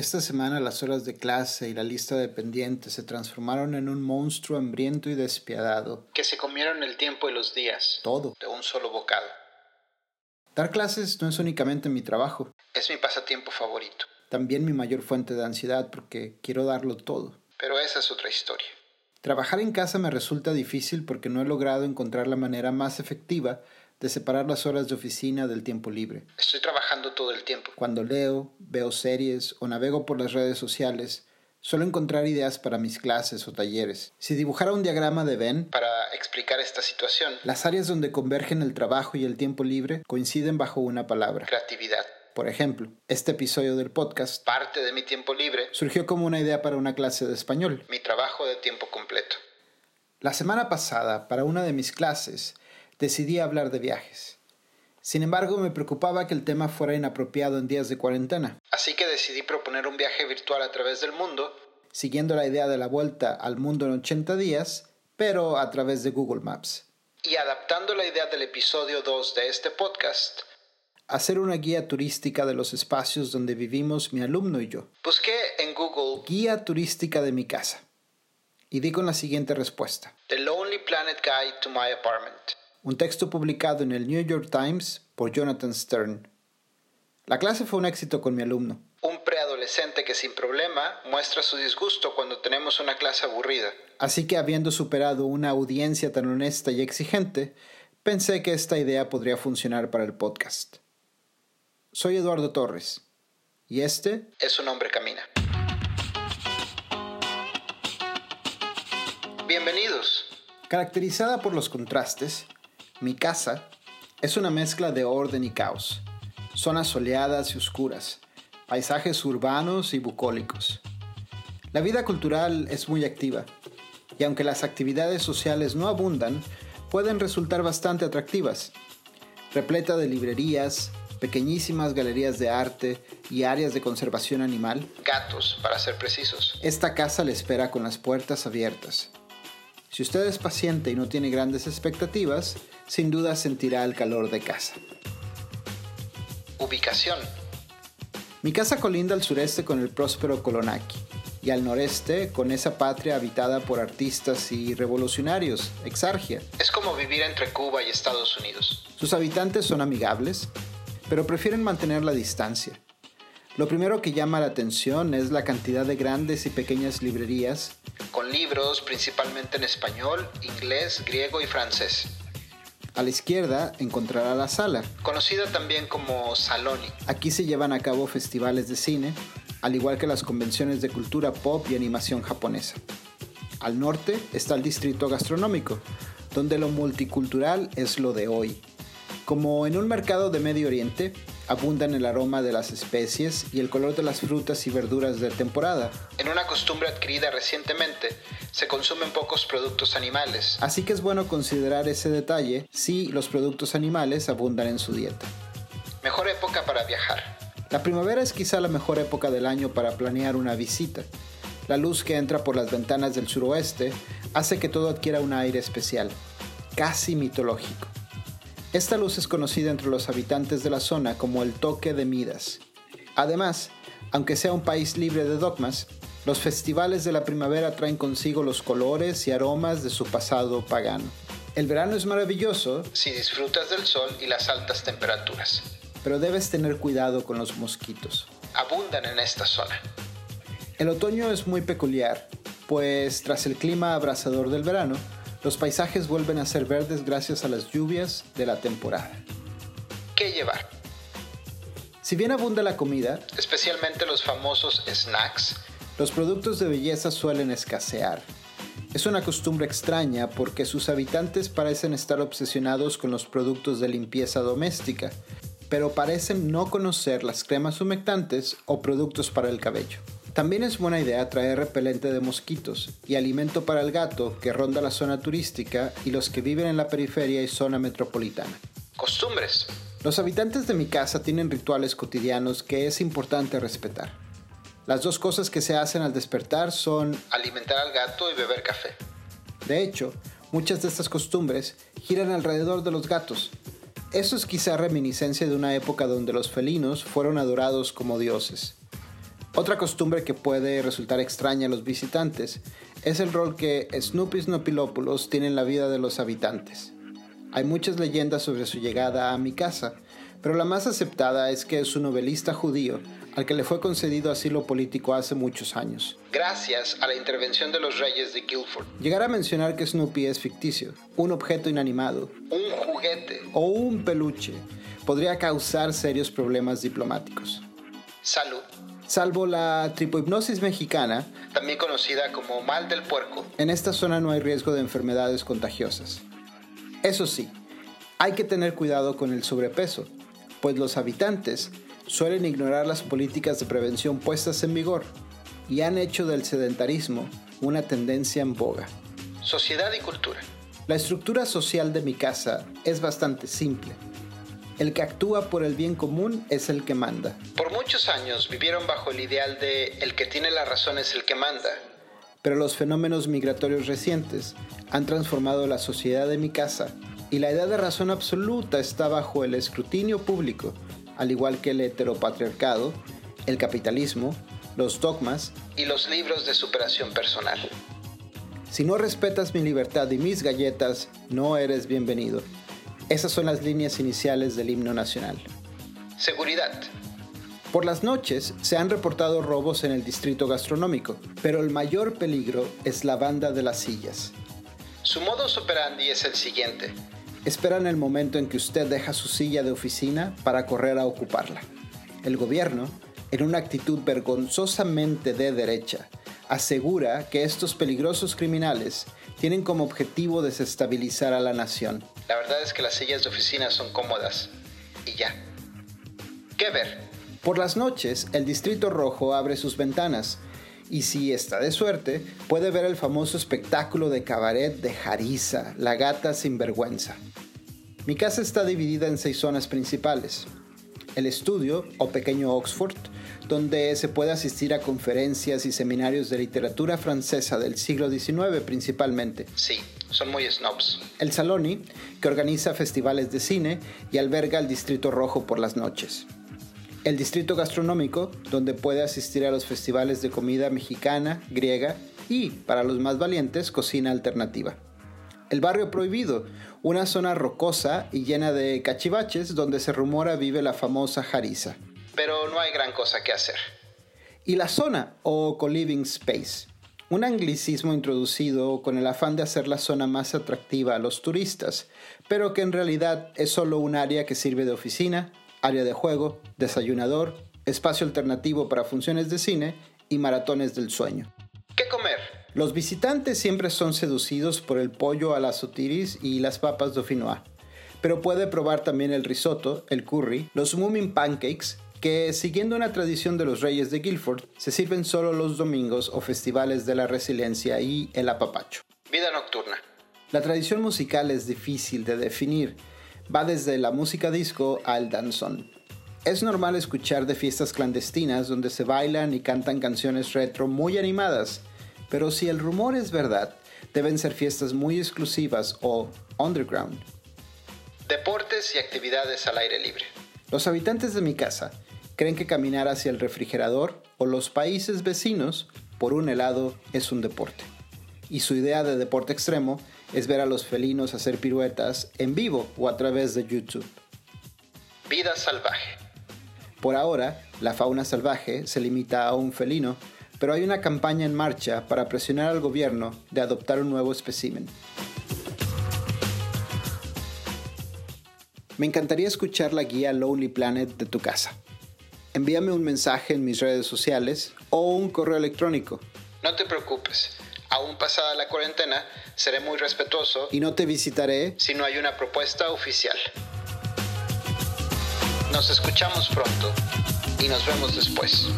Esta semana las horas de clase y la lista de pendientes se transformaron en un monstruo hambriento y despiadado. Que se comieron el tiempo y los días. Todo. De un solo bocado. Dar clases no es únicamente mi trabajo. Es mi pasatiempo favorito. También mi mayor fuente de ansiedad porque quiero darlo todo. Pero esa es otra historia. Trabajar en casa me resulta difícil porque no he logrado encontrar la manera más efectiva de separar las horas de oficina del tiempo libre. Estoy trabajando todo el tiempo. Cuando leo, veo series o navego por las redes sociales, suelo encontrar ideas para mis clases o talleres. Si dibujara un diagrama de Venn para explicar esta situación, las áreas donde convergen el trabajo y el tiempo libre coinciden bajo una palabra. Creatividad. Por ejemplo, este episodio del podcast, parte de mi tiempo libre, surgió como una idea para una clase de español. Mi trabajo de tiempo completo. La semana pasada, para una de mis clases, decidí hablar de viajes. Sin embargo, me preocupaba que el tema fuera inapropiado en días de cuarentena. Así que decidí proponer un viaje virtual a través del mundo, siguiendo la idea de la vuelta al mundo en 80 días, pero a través de Google Maps. Y adaptando la idea del episodio 2 de este podcast, hacer una guía turística de los espacios donde vivimos mi alumno y yo. Busqué en Google Guía turística de mi casa. Y di con la siguiente respuesta. The Lonely Planet Guide to My Apartment un texto publicado en el New York Times por Jonathan Stern. La clase fue un éxito con mi alumno. Un preadolescente que sin problema muestra su disgusto cuando tenemos una clase aburrida. Así que habiendo superado una audiencia tan honesta y exigente, pensé que esta idea podría funcionar para el podcast. Soy Eduardo Torres y este es un hombre camina. Bienvenidos. Caracterizada por los contrastes, mi casa es una mezcla de orden y caos, zonas soleadas y oscuras, paisajes urbanos y bucólicos. La vida cultural es muy activa, y aunque las actividades sociales no abundan, pueden resultar bastante atractivas. Repleta de librerías, pequeñísimas galerías de arte y áreas de conservación animal. Gatos, para ser precisos. Esta casa le espera con las puertas abiertas. Si usted es paciente y no tiene grandes expectativas, sin duda sentirá el calor de casa. Ubicación. Mi casa colinda al sureste con el próspero Kolonaki y al noreste con esa patria habitada por artistas y revolucionarios, Exargia. Es como vivir entre Cuba y Estados Unidos. Sus habitantes son amigables, pero prefieren mantener la distancia. Lo primero que llama la atención es la cantidad de grandes y pequeñas librerías. Con libros principalmente en español, inglés, griego y francés. A la izquierda encontrará la sala, conocida también como Saloni. Aquí se llevan a cabo festivales de cine, al igual que las convenciones de cultura pop y animación japonesa. Al norte está el distrito gastronómico, donde lo multicultural es lo de hoy. Como en un mercado de Medio Oriente, abundan el aroma de las especies y el color de las frutas y verduras de temporada. En una costumbre adquirida recientemente, se consumen pocos productos animales. Así que es bueno considerar ese detalle si los productos animales abundan en su dieta. Mejor época para viajar. La primavera es quizá la mejor época del año para planear una visita. La luz que entra por las ventanas del suroeste hace que todo adquiera un aire especial, casi mitológico. Esta luz es conocida entre los habitantes de la zona como el toque de Midas. Además, aunque sea un país libre de dogmas, los festivales de la primavera traen consigo los colores y aromas de su pasado pagano. El verano es maravilloso si disfrutas del sol y las altas temperaturas. Pero debes tener cuidado con los mosquitos. Abundan en esta zona. El otoño es muy peculiar, pues tras el clima abrasador del verano, los paisajes vuelven a ser verdes gracias a las lluvias de la temporada. ¿Qué llevar? Si bien abunda la comida, especialmente los famosos snacks, los productos de belleza suelen escasear. Es una costumbre extraña porque sus habitantes parecen estar obsesionados con los productos de limpieza doméstica, pero parecen no conocer las cremas humectantes o productos para el cabello. También es buena idea traer repelente de mosquitos y alimento para el gato que ronda la zona turística y los que viven en la periferia y zona metropolitana. Costumbres. Los habitantes de mi casa tienen rituales cotidianos que es importante respetar. Las dos cosas que se hacen al despertar son alimentar al gato y beber café. De hecho, muchas de estas costumbres giran alrededor de los gatos. Eso es quizá reminiscencia de una época donde los felinos fueron adorados como dioses. Otra costumbre que puede resultar extraña a los visitantes es el rol que Snoopy Snoopilopoulos tiene en la vida de los habitantes. Hay muchas leyendas sobre su llegada a mi casa, pero la más aceptada es que es un novelista judío al que le fue concedido asilo político hace muchos años. Gracias a la intervención de los reyes de Guilford. Llegar a mencionar que Snoopy es ficticio, un objeto inanimado, un juguete o un peluche podría causar serios problemas diplomáticos. Salud. Salvo la tripohipnosis mexicana, también conocida como mal del puerco, en esta zona no hay riesgo de enfermedades contagiosas. Eso sí, hay que tener cuidado con el sobrepeso, pues los habitantes suelen ignorar las políticas de prevención puestas en vigor y han hecho del sedentarismo una tendencia en boga. Sociedad y cultura. La estructura social de mi casa es bastante simple. El que actúa por el bien común es el que manda. Por muchos años vivieron bajo el ideal de el que tiene la razón es el que manda. Pero los fenómenos migratorios recientes han transformado la sociedad de mi casa y la idea de razón absoluta está bajo el escrutinio público, al igual que el heteropatriarcado, el capitalismo, los dogmas y los libros de superación personal. Si no respetas mi libertad y mis galletas, no eres bienvenido. Esas son las líneas iniciales del himno nacional. Seguridad. Por las noches se han reportado robos en el distrito gastronómico, pero el mayor peligro es la banda de las sillas. Su modus operandi es el siguiente. Esperan el momento en que usted deja su silla de oficina para correr a ocuparla. El gobierno, en una actitud vergonzosamente de derecha, asegura que estos peligrosos criminales tienen como objetivo desestabilizar a la nación. La verdad es que las sillas de oficina son cómodas. Y ya. ¿Qué ver? Por las noches, el Distrito Rojo abre sus ventanas y si está de suerte, puede ver el famoso espectáculo de cabaret de Jarisa, la gata sin vergüenza. Mi casa está dividida en seis zonas principales. El estudio, o pequeño Oxford, donde se puede asistir a conferencias y seminarios de literatura francesa del siglo XIX principalmente. Sí, son muy snobs. El Saloni, que organiza festivales de cine y alberga el Distrito Rojo por las noches. El Distrito Gastronómico, donde puede asistir a los festivales de comida mexicana, griega y, para los más valientes, cocina alternativa. El Barrio Prohibido, una zona rocosa y llena de cachivaches donde se rumora vive la famosa Jarisa. Pero no hay gran cosa que hacer. Y la zona, o co-living space, un anglicismo introducido con el afán de hacer la zona más atractiva a los turistas, pero que en realidad es solo un área que sirve de oficina, área de juego, desayunador, espacio alternativo para funciones de cine y maratones del sueño. ¿Qué comer? Los visitantes siempre son seducidos por el pollo a la sotiris y las papas dauphinois, pero puede probar también el risotto, el curry, los moomin pancakes, que siguiendo una tradición de los reyes de Guilford, se sirven solo los domingos o festivales de la resiliencia y el apapacho. Vida nocturna. La tradición musical es difícil de definir, va desde la música disco al danzón. Es normal escuchar de fiestas clandestinas donde se bailan y cantan canciones retro muy animadas, pero si el rumor es verdad, deben ser fiestas muy exclusivas o underground. Deportes y actividades al aire libre. Los habitantes de mi casa creen que caminar hacia el refrigerador o los países vecinos por un helado es un deporte. Y su idea de deporte extremo es ver a los felinos hacer piruetas en vivo o a través de YouTube. Vida salvaje. Por ahora, la fauna salvaje se limita a un felino, pero hay una campaña en marcha para presionar al gobierno de adoptar un nuevo espécimen. Me encantaría escuchar la guía Lonely Planet de tu casa. Envíame un mensaje en mis redes sociales o un correo electrónico. No te preocupes aún pasada la cuarentena, seré muy respetuoso y no te visitaré si no hay una propuesta oficial. Nos escuchamos pronto y nos vemos después.